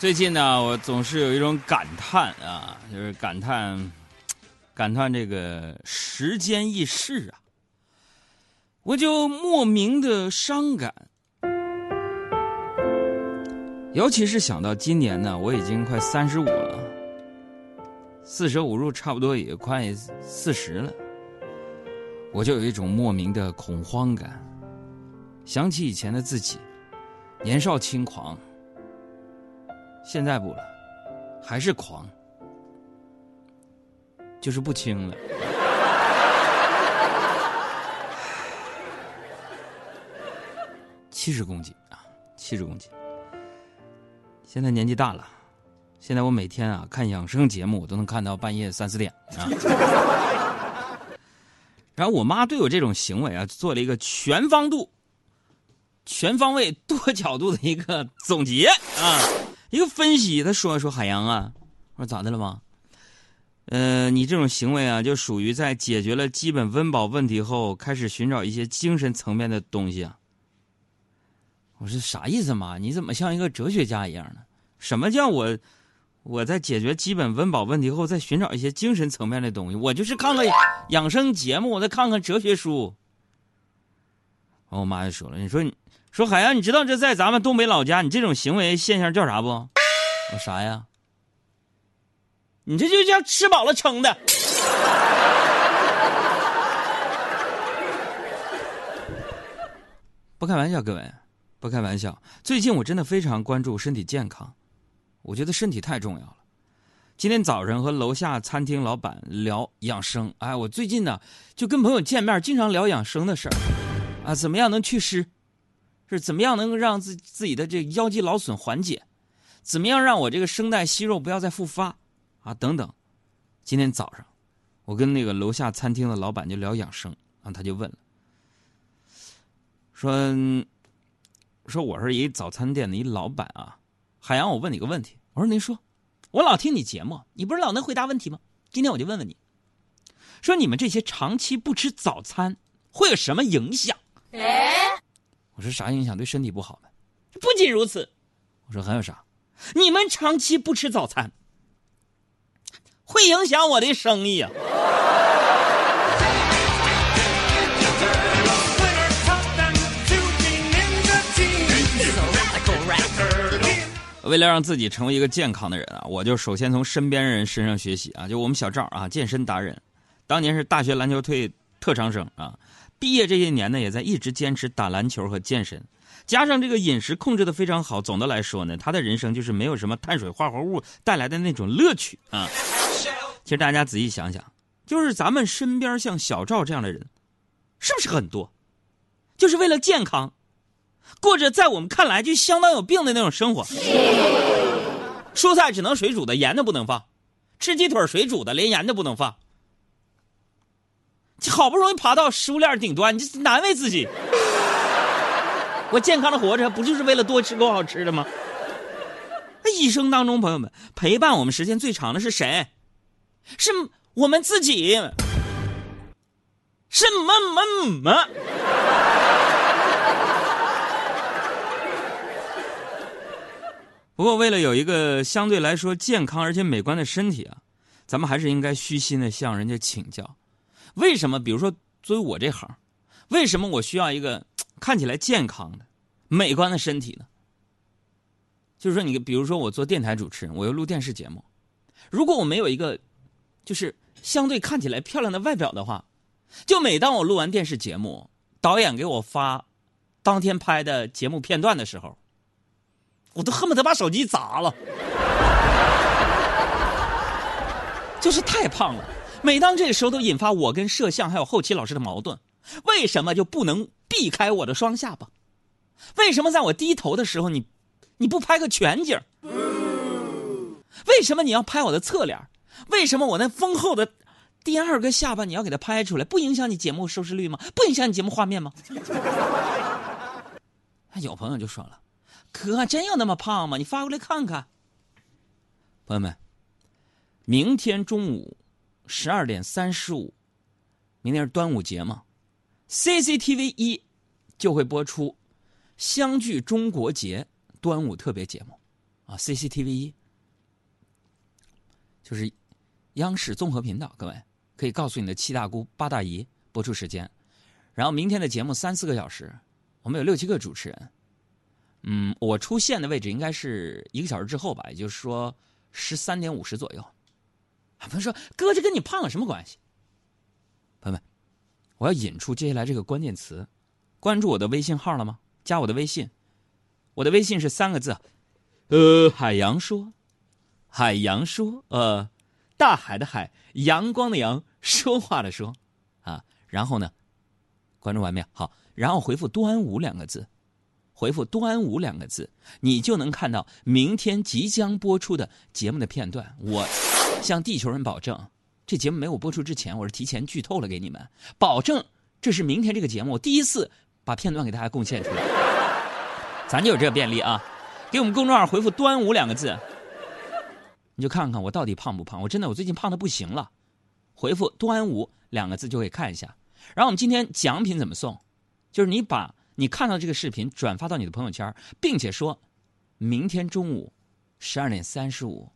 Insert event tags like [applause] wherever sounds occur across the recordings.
最近呢，我总是有一种感叹啊，就是感叹，感叹这个时间易逝啊，我就莫名的伤感。尤其是想到今年呢，我已经快三十五了，四舍五入差不多也快四十了，我就有一种莫名的恐慌感。想起以前的自己，年少轻狂。现在不了，还是狂，就是不轻了。[laughs] 七十公斤啊，七十公斤。现在年纪大了，现在我每天啊看养生节目，我都能看到半夜三四点啊。然后我妈对我这种行为啊，做了一个全方度、全方位、多角度的一个总结啊。一个分析，他说说海洋啊，我说咋的了吗？呃，你这种行为啊，就属于在解决了基本温饱问题后，开始寻找一些精神层面的东西啊。我说啥意思嘛？你怎么像一个哲学家一样呢？什么叫我我在解决基本温饱问题后，再寻找一些精神层面的东西？我就是看看养生节目，我再看看哲学书。然后我妈就说了，你说你。说海洋，你知道这在咱们东北老家，你这种行为现象叫啥不？我啥呀？你这就叫吃饱了撑的。[laughs] 不开玩笑，各位，不开玩笑。最近我真的非常关注身体健康，我觉得身体太重要了。今天早上和楼下餐厅老板聊养生，哎，我最近呢就跟朋友见面，经常聊养生的事儿，啊，怎么样能祛湿？是怎么样能够让自自己的这腰肌劳损缓解？怎么样让我这个声带息肉不要再复发？啊，等等。今天早上，我跟那个楼下餐厅的老板就聊养生，啊，他就问了，说，说我是一早餐店的一老板啊，海洋，我问你个问题。我说您说，我老听你节目，你不是老能回答问题吗？今天我就问问你，说你们这些长期不吃早餐会有什么影响？我说啥影响对身体不好呢？不仅如此，我说还有啥？你们长期不吃早餐，会影响我的生意啊！为了让自己成为一个健康的人啊，我就首先从身边人身上学习啊，就我们小赵啊，健身达人，当年是大学篮球队特长生啊。毕业这些年呢，也在一直坚持打篮球和健身，加上这个饮食控制的非常好。总的来说呢，他的人生就是没有什么碳水化合物带来的那种乐趣啊。[laughs] 其实大家仔细想想，就是咱们身边像小赵这样的人，是不是很多？就是为了健康，过着在我们看来就相当有病的那种生活。[laughs] 蔬菜只能水煮的，盐都不能放；吃鸡腿水煮的，连盐都不能放。好不容易爬到食物链顶端，你这难为自己。我健康的活着，不就是为了多吃够好吃的吗？一生当中，朋友们陪伴我们时间最长的是谁？是我们自己。是么么么。不过，为了有一个相对来说健康而且美观的身体啊，咱们还是应该虚心的向人家请教。为什么？比如说，作为我这行，为什么我需要一个 [tsk] 看起来健康的、美观的身体呢？就是说，你比如说，我做电台主持人，我又录电视节目，如果我没有一个 [tsk] 就是相对看起来漂亮的外表的话，就每当我录完电视节目，导演给我发当天拍的节目片段的时候，我都恨不得把手机砸了，[laughs] 就是太胖了。每当这个时候，都引发我跟摄像还有后期老师的矛盾。为什么就不能避开我的双下巴？为什么在我低头的时候，你你不拍个全景？为什么你要拍我的侧脸？为什么我那丰厚的第二个下巴你要给它拍出来？不影响你节目收视率吗？不影响你节目画面吗？有朋友就说了：“哥，真有那么胖吗？你发过来看看。”朋友们，明天中午。十二点三十五，明天是端午节嘛？CCTV 一就会播出《相聚中国节》端午特别节目，啊，CCTV 一，就是央视综合频道。各位可以告诉你的七大姑八大姨播出时间。然后明天的节目三四个小时，我们有六七个主持人。嗯，我出现的位置应该是一个小时之后吧，也就是说十三点五十左右。朋友说：“哥，这跟你胖有什么关系？”朋友们，我要引出接下来这个关键词。关注我的微信号了吗？加我的微信，我的微信是三个字，呃，海洋说，海洋说，呃，大海的海，阳光的阳，说话的说，啊，然后呢，关注完没有？好，然后回复“端午”两个字。回复“端午”两个字，你就能看到明天即将播出的节目的片段。我向地球人保证，这节目没有播出之前，我是提前剧透了给你们，保证这是明天这个节目我第一次把片段给大家贡献出来。咱就有这个便利啊！给我们公众号回复“端午”两个字，你就看看我到底胖不胖。我真的，我最近胖的不行了。回复“端午”两个字就可以看一下。然后我们今天奖品怎么送？就是你把。你看到这个视频，转发到你的朋友圈，并且说，明天中午十二点三十五，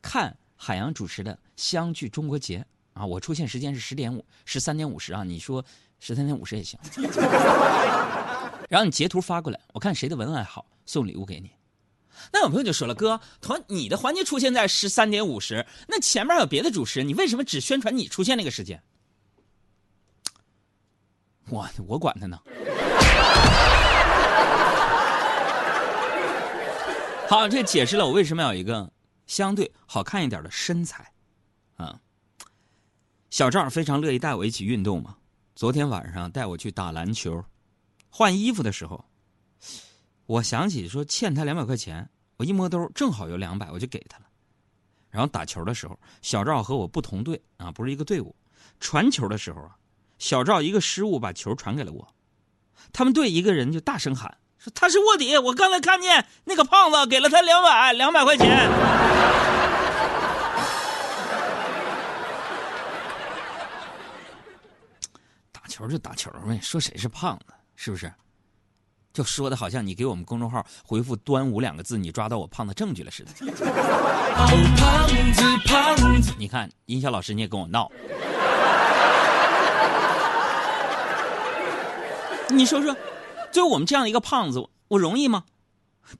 看海洋主持的《相聚中国节》啊！我出现时间是十点五十三点五十啊！你说十三点五十也行。[laughs] 然后你截图发过来，我看谁的文案好，送礼物给你。那有朋友就说了，哥，同你的环节出现在十三点五十，那前面有别的主持人，你为什么只宣传你出现那个时间？我我管他呢。[laughs] 好，这解释了我为什么要有一个相对好看一点的身材，啊，小赵非常乐意带我一起运动嘛。昨天晚上带我去打篮球，换衣服的时候，我想起说欠他两百块钱，我一摸兜正好有两百，我就给他了。然后打球的时候，小赵和我不同队啊，不是一个队伍。传球的时候啊，小赵一个失误把球传给了我，他们队一个人就大声喊说。他是卧底，我刚才看见那个胖子给了他两百两百块钱。球就打球呗，说谁是胖子，是不是？就说的好像你给我们公众号回复“端午”两个字，你抓到我胖的证据了似的。胖子胖子，你看音效老师你也跟我闹，你说说。就我们这样一个胖子，我容易吗？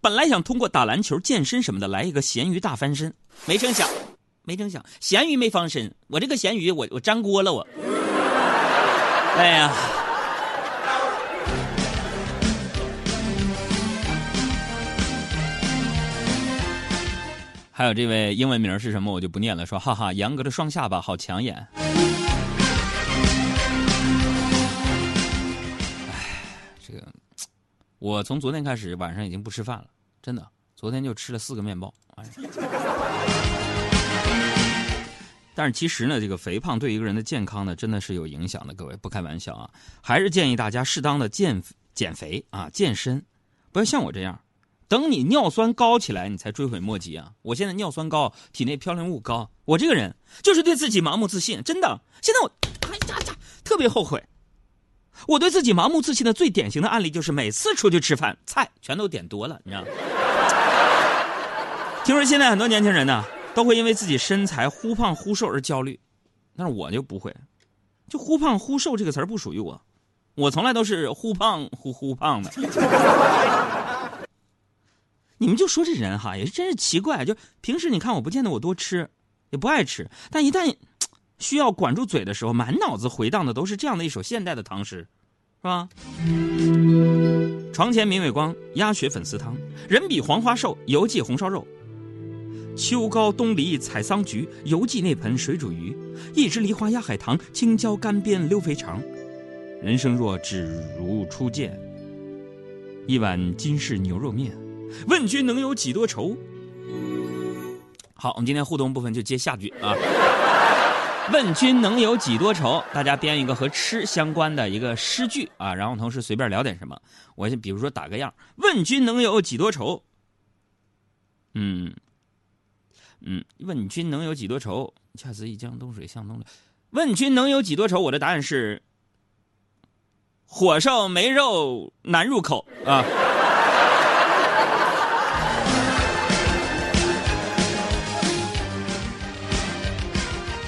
本来想通过打篮球、健身什么的来一个咸鱼大翻身，没成想，没成想，咸鱼没翻身，我这个咸鱼，我我粘锅了，我。哎呀！还有这位英文名是什么？我就不念了。说哈哈，杨哥的双下巴好抢眼。哎，这个我从昨天开始晚上已经不吃饭了，真的，昨天就吃了四个面包。哎，但是其实呢，这个肥胖对一个人的健康呢，真的是有影响的。各位不开玩笑啊，还是建议大家适当的健减肥啊，健身，不要像我这样，等你尿酸高起来，你才追悔莫及啊。我现在尿酸高，体内嘌呤物高，我这个人就是对自己盲目自信，真的。现在我哎呀呀，特别后悔。我对自己盲目自信的最典型的案例就是每次出去吃饭，菜全都点多了，你知道吗？听说现在很多年轻人呢，都会因为自己身材忽胖忽瘦而焦虑，但是我就不会，就忽胖忽瘦这个词儿不属于我，我从来都是忽胖忽忽胖的。你们就说这人哈，也是真是奇怪，就平时你看我不见得我多吃，也不爱吃，但一旦。需要管住嘴的时候，满脑子回荡的都是这样的一首现代的唐诗，是吧？床前明月光，鸭血粉丝汤，人比黄花瘦，犹记红烧肉。秋高冬梨采桑菊，犹记那盆水煮鱼。一枝梨花压海棠，青椒干煸溜肥肠。人生若只如初见，一碗金氏牛肉面，问君能有几多愁？好，我们今天互动部分就接下句啊。[laughs] 问君能有几多愁？大家编一个和吃相关的一个诗句啊，然后同时随便聊点什么。我先比如说打个样：问君能有几多愁？嗯嗯，问君能有几多愁？恰似一江东水向东流。问君能有几多愁？我的答案是：火烧眉肉难入口啊。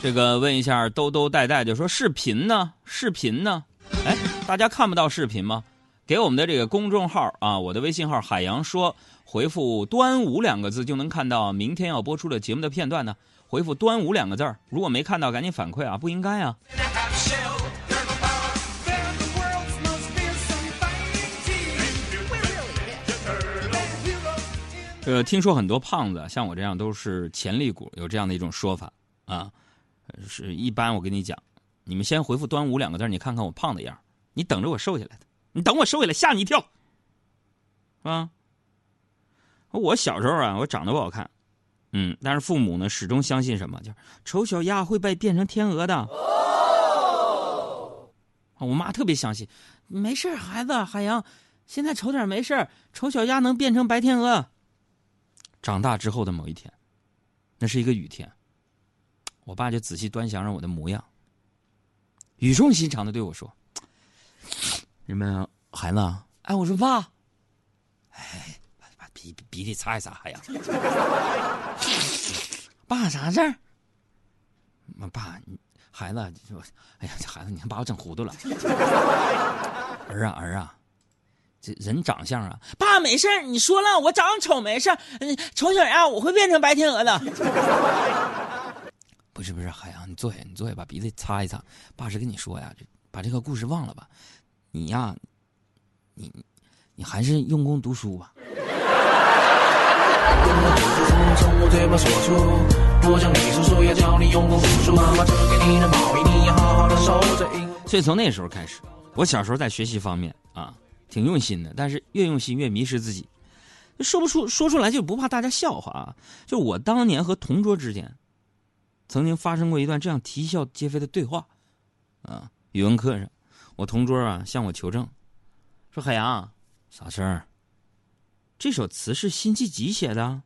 这个问一下兜兜带带，就说视频呢？视频呢？哎，大家看不到视频吗？给我们的这个公众号啊，我的微信号海洋说，回复“端午”两个字就能看到明天要播出的节目的片段呢。回复“端午”两个字儿，如果没看到，赶紧反馈啊，不应该啊。呃，听说很多胖子像我这样都是潜力股，有这样的一种说法啊。是一般我跟你讲，你们先回复“端午”两个字，你看看我胖的样你等着我瘦下来的，你等我收起来吓你一跳，啊！我小时候啊，我长得不好看，嗯，但是父母呢始终相信什么，就是丑小鸭会被变成天鹅的。哦，我妈特别相信，没事孩子，海洋，现在丑点没事丑小鸭能变成白天鹅。长大之后的某一天，那是一个雨天，我爸就仔细端详着我的模样，语重心长的对我说：“什么孩子？哎，我说爸，哎，把把鼻鼻涕擦一擦，哎呀。爸啥事儿？妈爸，孩子，哎呀，这孩子，你看把我整糊涂了。儿啊儿啊。”这人长相啊，爸没事你说了，我长丑没事嗯，丑小鸭我会变成白天鹅的。不 [laughs] 是不是，海洋，你坐下，你坐下，把鼻子擦一擦。爸是跟你说呀，把这个故事忘了吧。你呀，你你还是用功读书吧。所以从那时候开始，我小时候在学习方面啊。挺用心的，但是越用心越迷失自己，说不出说出来就不怕大家笑话啊！就我当年和同桌之间，曾经发生过一段这样啼笑皆非的对话，啊，语文课上，我同桌啊向我求证，说海洋，啥事儿？这首词是辛弃疾写的？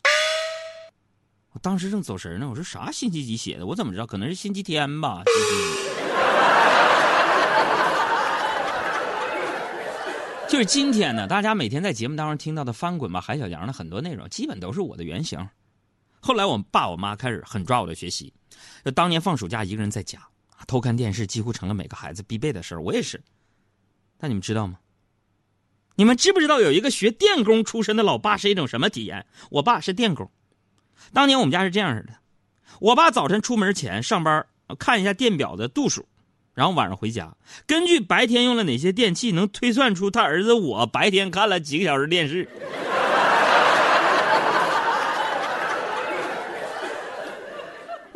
我当时正走神呢，我说啥辛弃疾写的？我怎么知道？可能是星期天吧。[laughs] 就是今天呢，大家每天在节目当中听到的翻滚吧海小羊的很多内容，基本都是我的原型。后来我爸我妈开始狠抓我的学习，就当年放暑假一个人在家偷看电视，几乎成了每个孩子必备的事儿。我也是。但你们知道吗？你们知不知道有一个学电工出身的老爸是一种什么体验？我爸是电工，当年我们家是这样式的：我爸早晨出门前上班，看一下电表的度数。然后晚上回家，根据白天用了哪些电器，能推算出他儿子我白天看了几个小时电视。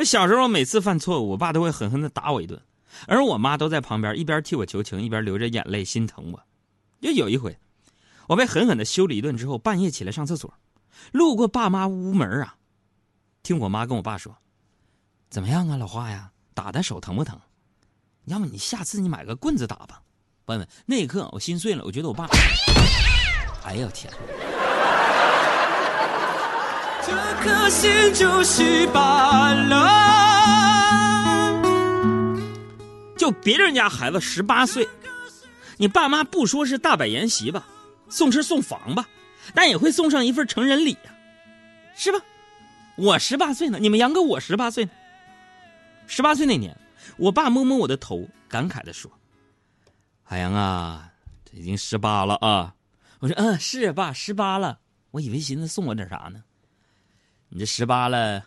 小时候每次犯错误，我爸都会狠狠的打我一顿，而我妈都在旁边一边替我求情，一边流着眼泪心疼我。就有一回，我被狠狠的修理一顿之后，半夜起来上厕所，路过爸妈屋门啊，听我妈跟我爸说：“怎么样啊，老花呀，打的手疼不疼？”要么你下次你买个棍子打吧，问问。那一刻我心碎了，我觉得我爸，哎呦天！这颗心就稀巴了。就别人家孩子十八岁，你爸妈不说是大摆筵席吧，送车送房吧，但也会送上一份成人礼呀，是吧？我十八岁呢，你们杨哥我十八岁呢。十八岁那年。我爸摸摸我的头，感慨的说：“海洋啊，这已经十八了啊！”我说：“嗯，是爸，十八了。我以为寻思送我点啥呢？你这十八了，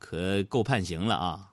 可够判刑了啊！”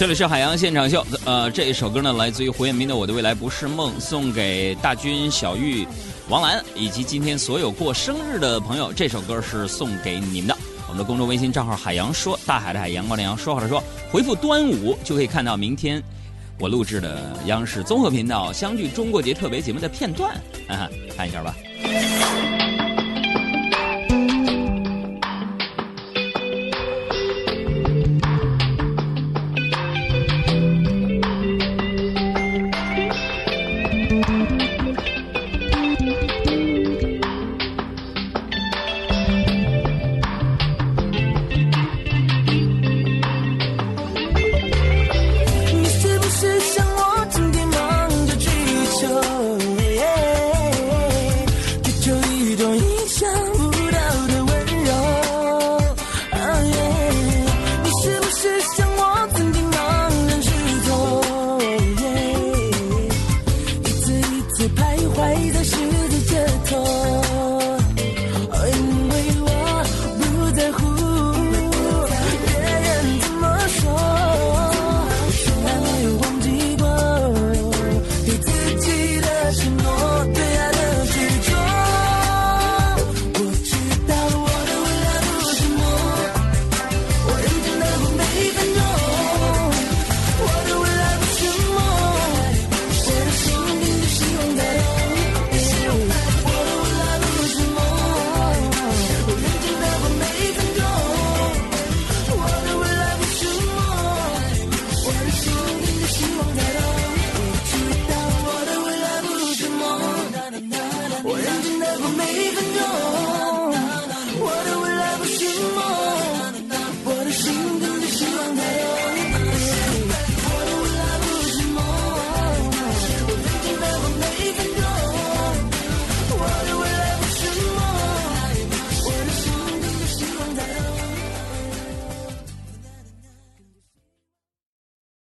这里是海洋现场秀，呃，这一首歌呢来自于胡彦斌的《我的未来不是梦》，送给大军、小玉、王兰以及今天所有过生日的朋友。这首歌是送给你们的。我们的公众微信账号“海洋说”，大海的海，阳光的阳，说好的说，回复“端午”就可以看到明天我录制的央视综合频道相聚中国节特别节目的片段，啊，看一下吧。